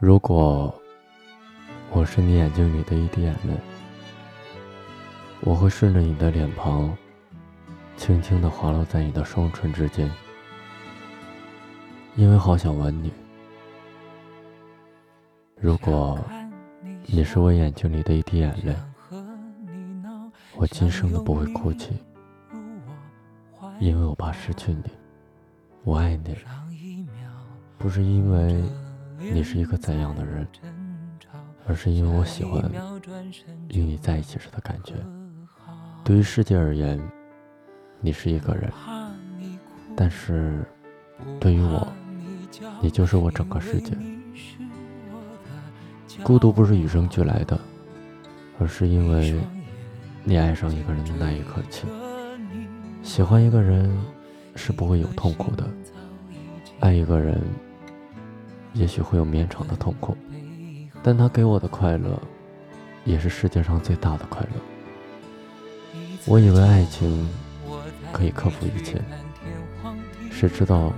如果我是你眼睛里的一滴眼泪，我会顺着你的脸庞，轻轻地滑落在你的双唇之间，因为好想吻你。如果你是我眼睛里的一滴眼泪，我今生都不会哭泣，因为我怕失去你。我爱你，不是因为。你是一个怎样的人？而是因为我喜欢与你在一起时的感觉。对于世界而言，你是一个人，但是对于我，你就是我整个世界。孤独不是与生俱来的，而是因为你爱上一个人的那一刻起，喜欢一个人是不会有痛苦的，爱一个人。也许会有绵长的痛苦，但他给我的快乐，也是世界上最大的快乐。我以为爱情可以克服一切，谁知道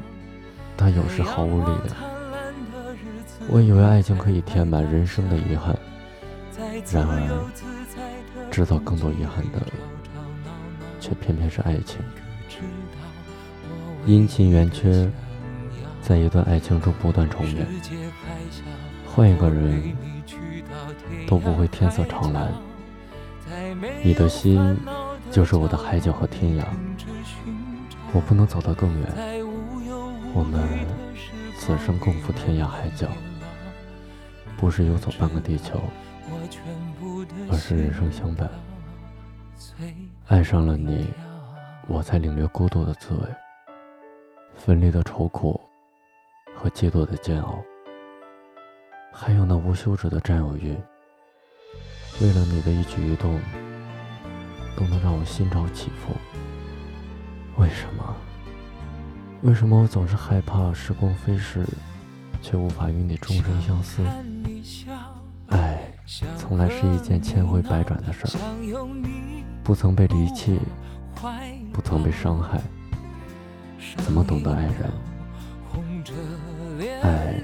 它有时毫无力量。我以为爱情可以填满人生的遗憾，然而制造更多遗憾的，却偏偏是爱情。阴晴圆缺。在一段爱情中不断重演，换一个人都不会天色常蓝。你的心就是我的海角和天涯，我不能走得更远。我们此生共赴天涯海角，不是游走半个地球，而是人生相伴。爱上了你，我才领略孤独的滋味，分离的愁苦。和嫉妒的煎熬，还有那无休止的占有欲。为了你的一举一动，都能让我心潮起伏。为什么？为什么我总是害怕时光飞逝，却无法与你终身相思？爱，从来是一件千回百转的事儿。不曾被离弃，不曾被伤害，怎么懂得爱人？爱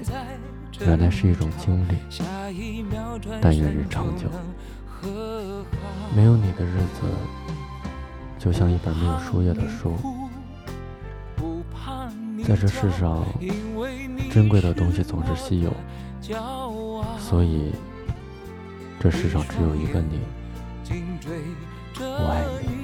原来是一种经历，但愿日长久。没有你的日子，就像一本没有书页的书。在这世上，珍贵的东西总是稀有，所以这世上只有一个你。我爱你。